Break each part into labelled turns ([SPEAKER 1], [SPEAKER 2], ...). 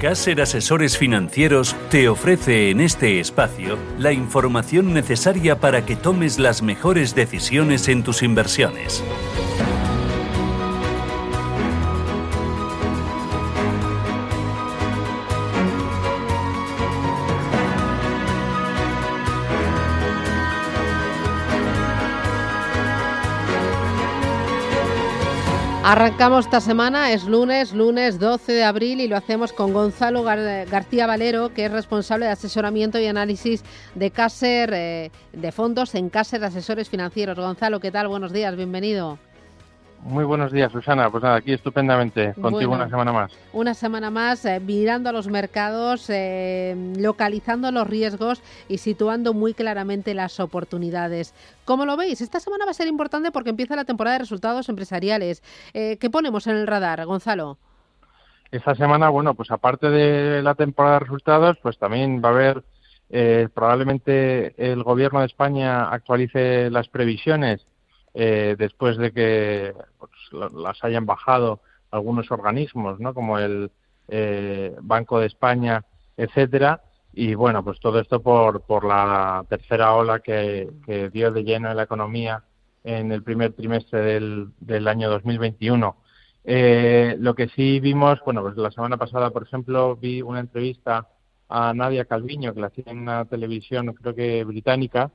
[SPEAKER 1] Caser Asesores Financieros te ofrece en este espacio la información necesaria para que tomes las mejores decisiones en tus inversiones.
[SPEAKER 2] Arrancamos esta semana, es lunes, lunes 12 de abril y lo hacemos con Gonzalo García Valero, que es responsable de asesoramiento y análisis de Caser eh, de fondos en Caser Asesores Financieros. Gonzalo, ¿qué tal? Buenos días, bienvenido.
[SPEAKER 3] Muy buenos días, Susana. Pues nada, aquí estupendamente, contigo una semana más.
[SPEAKER 2] Una semana más, eh, mirando a los mercados, eh, localizando los riesgos y situando muy claramente las oportunidades. ¿Cómo lo veis? Esta semana va a ser importante porque empieza la temporada de resultados empresariales. Eh, ¿Qué ponemos en el radar, Gonzalo?
[SPEAKER 3] Esta semana, bueno, pues aparte de la temporada de resultados, pues también va a haber, probablemente el Gobierno de España actualice las previsiones eh, después de que pues, las hayan bajado algunos organismos, ¿no? Como el eh, Banco de España, etcétera. Y bueno, pues todo esto por, por la tercera ola que, dio de lleno en la economía en el primer trimestre del, del año 2021. Eh, lo que sí vimos, bueno, pues la semana pasada, por ejemplo, vi una entrevista a Nadia Calviño, que la hacía en una televisión, creo que británica,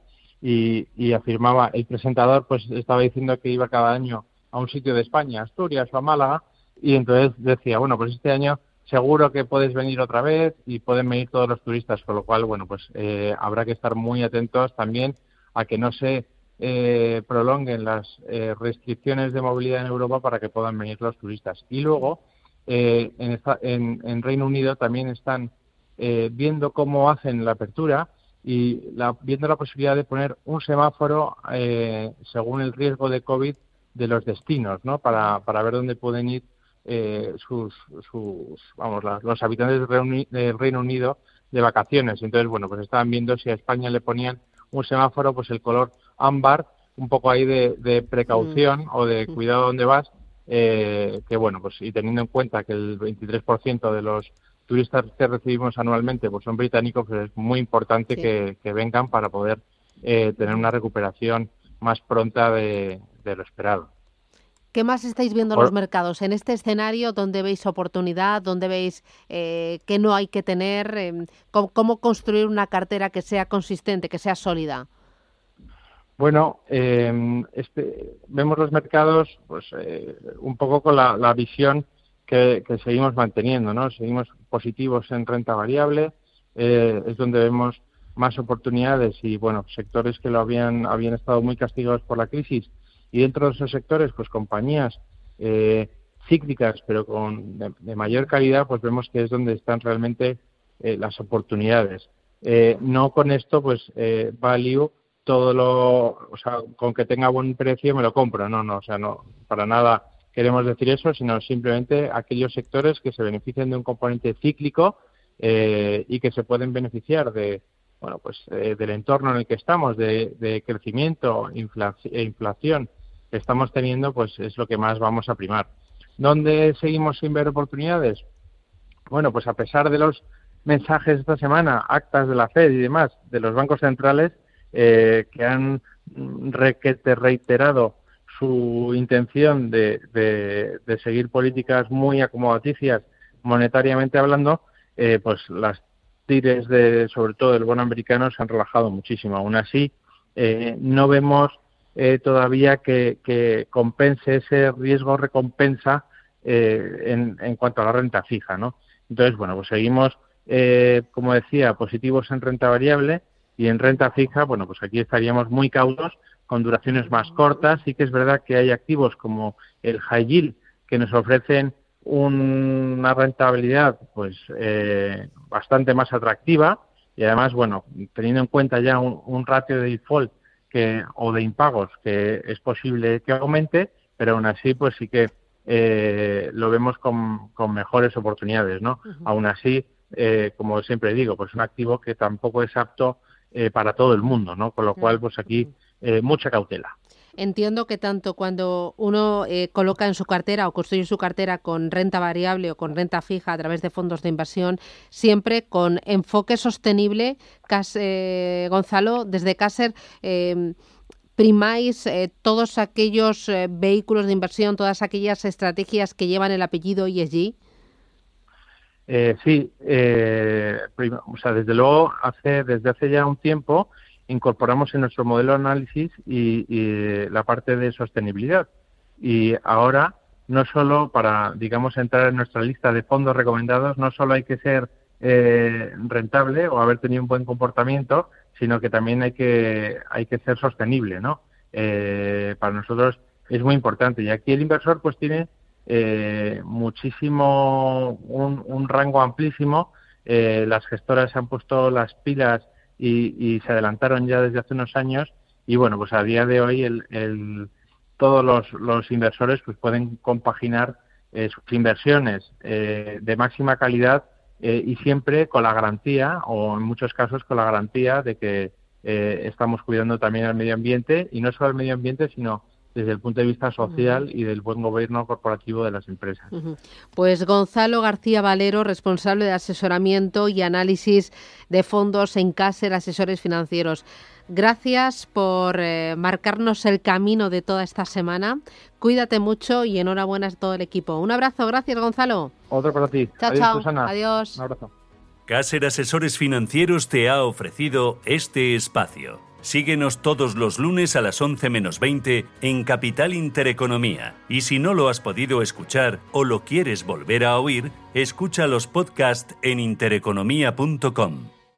[SPEAKER 3] y, afirmaba, el presentador pues estaba diciendo que iba cada año a un sitio de España, Asturias o a Málaga, y entonces decía, bueno, pues este año seguro que puedes venir otra vez y pueden venir todos los turistas, con lo cual, bueno, pues eh, habrá que estar muy atentos también a que no se eh, prolonguen las eh, restricciones de movilidad en Europa para que puedan venir los turistas. Y luego, en, en, Reino Unido también están viendo cómo hacen la apertura y viendo la posibilidad de poner un semáforo eh, según el riesgo de COVID de los destinos, ¿no? Para, para ver dónde pueden ir eh, sus, sus, vamos, los habitantes del Reino Unido de vacaciones. Entonces, bueno, pues estaban viendo si a España le ponían un semáforo, pues el color ámbar, un poco ahí de, precaución mm. o de cuidado dónde vas, eh, que bueno, pues y teniendo en cuenta que el 23% de los turistas que recibimos anualmente pues son británicos, pues es muy importante que, vengan para poder eh, tener una recuperación más pronta de, lo esperado.
[SPEAKER 2] ¿Qué más estáis viendo en los mercados? En este escenario, ¿dónde veis oportunidad? ¿Dónde veis eh, que no hay que tener? Em, ¿cómo, construir una cartera que sea consistente, que sea sólida?
[SPEAKER 3] Bueno, em, este, vemos los mercados pues eh, un poco con la visión que, seguimos manteniendo, ¿no? Seguimos positivos en renta variable, eh, es donde vemos más oportunidades y, bueno, sectores que lo habían, habían estado muy castigados por la crisis y dentro de esos sectores, pues compañías eh, cíclicas, pero con de, mayor calidad, pues vemos que es donde están realmente eh, las oportunidades. no con esto, pues, value todo lo, o sea, con que tenga buen precio me lo compro, no, no, o sea, no, para nada queremos decir eso, sino simplemente aquellos sectores que se benefician de un componente cíclico eh, y que se pueden beneficiar de bueno pues eh, del entorno en el que estamos, de, crecimiento e inflación que estamos teniendo, pues es lo que más vamos a primar. ¿Dónde seguimos sin ver oportunidades? Bueno, pues a pesar de los mensajes esta semana, actas de la Fed y demás, de los bancos centrales, eh, que han reiterado su intención de, de, seguir políticas muy acomodaticias monetariamente hablando, eh, pues las tires de, sobre todo del bono americano, se han relajado muchísimo. Aún así, eh, no vemos eh, todavía que, compense ese riesgo recompensa en, en, cuanto a la renta fija, ¿no? Entonces, bueno, pues seguimos, como decía, positivos en renta variable y en renta fija, bueno, pues aquí estaríamos muy cautos con duraciones más cortas. Sí que es verdad que hay activos como el high yield que nos ofrecen una rentabilidad pues eh, bastante más atractiva. Y además bueno teniendo en cuenta ya un, ratio de default que o de impagos que es posible que aumente pero aún así pues sí que eh, lo vemos con, mejores oportunidades no aún así eh, como siempre digo pues un activo que tampoco es apto para todo el mundo no con lo cual pues aquí mucha cautela
[SPEAKER 2] Entiendo que tanto cuando uno eh, coloca en su cartera o construye su cartera con renta variable o con renta fija a través de fondos de inversión, siempre con enfoque sostenible, eh, Gonzalo, desde Caser, em, primáis eh, todos aquellos vehículos de inversión, todas aquellas estrategias que llevan el apellido ESG?
[SPEAKER 3] sí, o sea, desde luego, hace, desde hace ya un tiempo incorporamos en nuestro modelo de análisis y, la parte de sostenibilidad. Y ahora, no solo para, digamos, entrar en nuestra lista de fondos recomendados, no solo hay que ser eh, rentable o haber tenido un buen comportamiento, sino que también hay que, hay que ser sostenible, ¿no? Eh, para nosotros es muy importante. Y aquí el inversor pues tiene eh, muchísimo, un, un, rango amplísimo. las gestoras han puesto las pilas y, se adelantaron ya desde hace unos años. Y bueno, pues a día de hoy el, todos los, inversores pues pueden compaginar eh, sus inversiones eh, de máxima calidad eh, y siempre con la garantía o en muchos casos con la garantía de que estamos cuidando también al medio ambiente y no solo al medio ambiente sino desde el punto de vista social y del buen gobierno corporativo de las empresas.
[SPEAKER 2] Pues Gonzalo García Valero, responsable de asesoramiento y análisis de fondos en Caser Asesores Financieros. Gracias por eh, marcarnos el camino de toda esta semana. Cuídate mucho y enhorabuena a todo el equipo. Un abrazo, gracias Gonzalo.
[SPEAKER 3] Otro para ti.
[SPEAKER 2] Chao,
[SPEAKER 3] Adiós,
[SPEAKER 2] chao. Adiós.
[SPEAKER 3] Un abrazo.
[SPEAKER 1] Caser Asesores Financieros te ha ofrecido este espacio. Síguenos todos los lunes a las 11 menos 20 en Capital Intereconomía. Y si no lo has podido escuchar o lo quieres volver a oír, escucha los podcasts en intereconomía.com.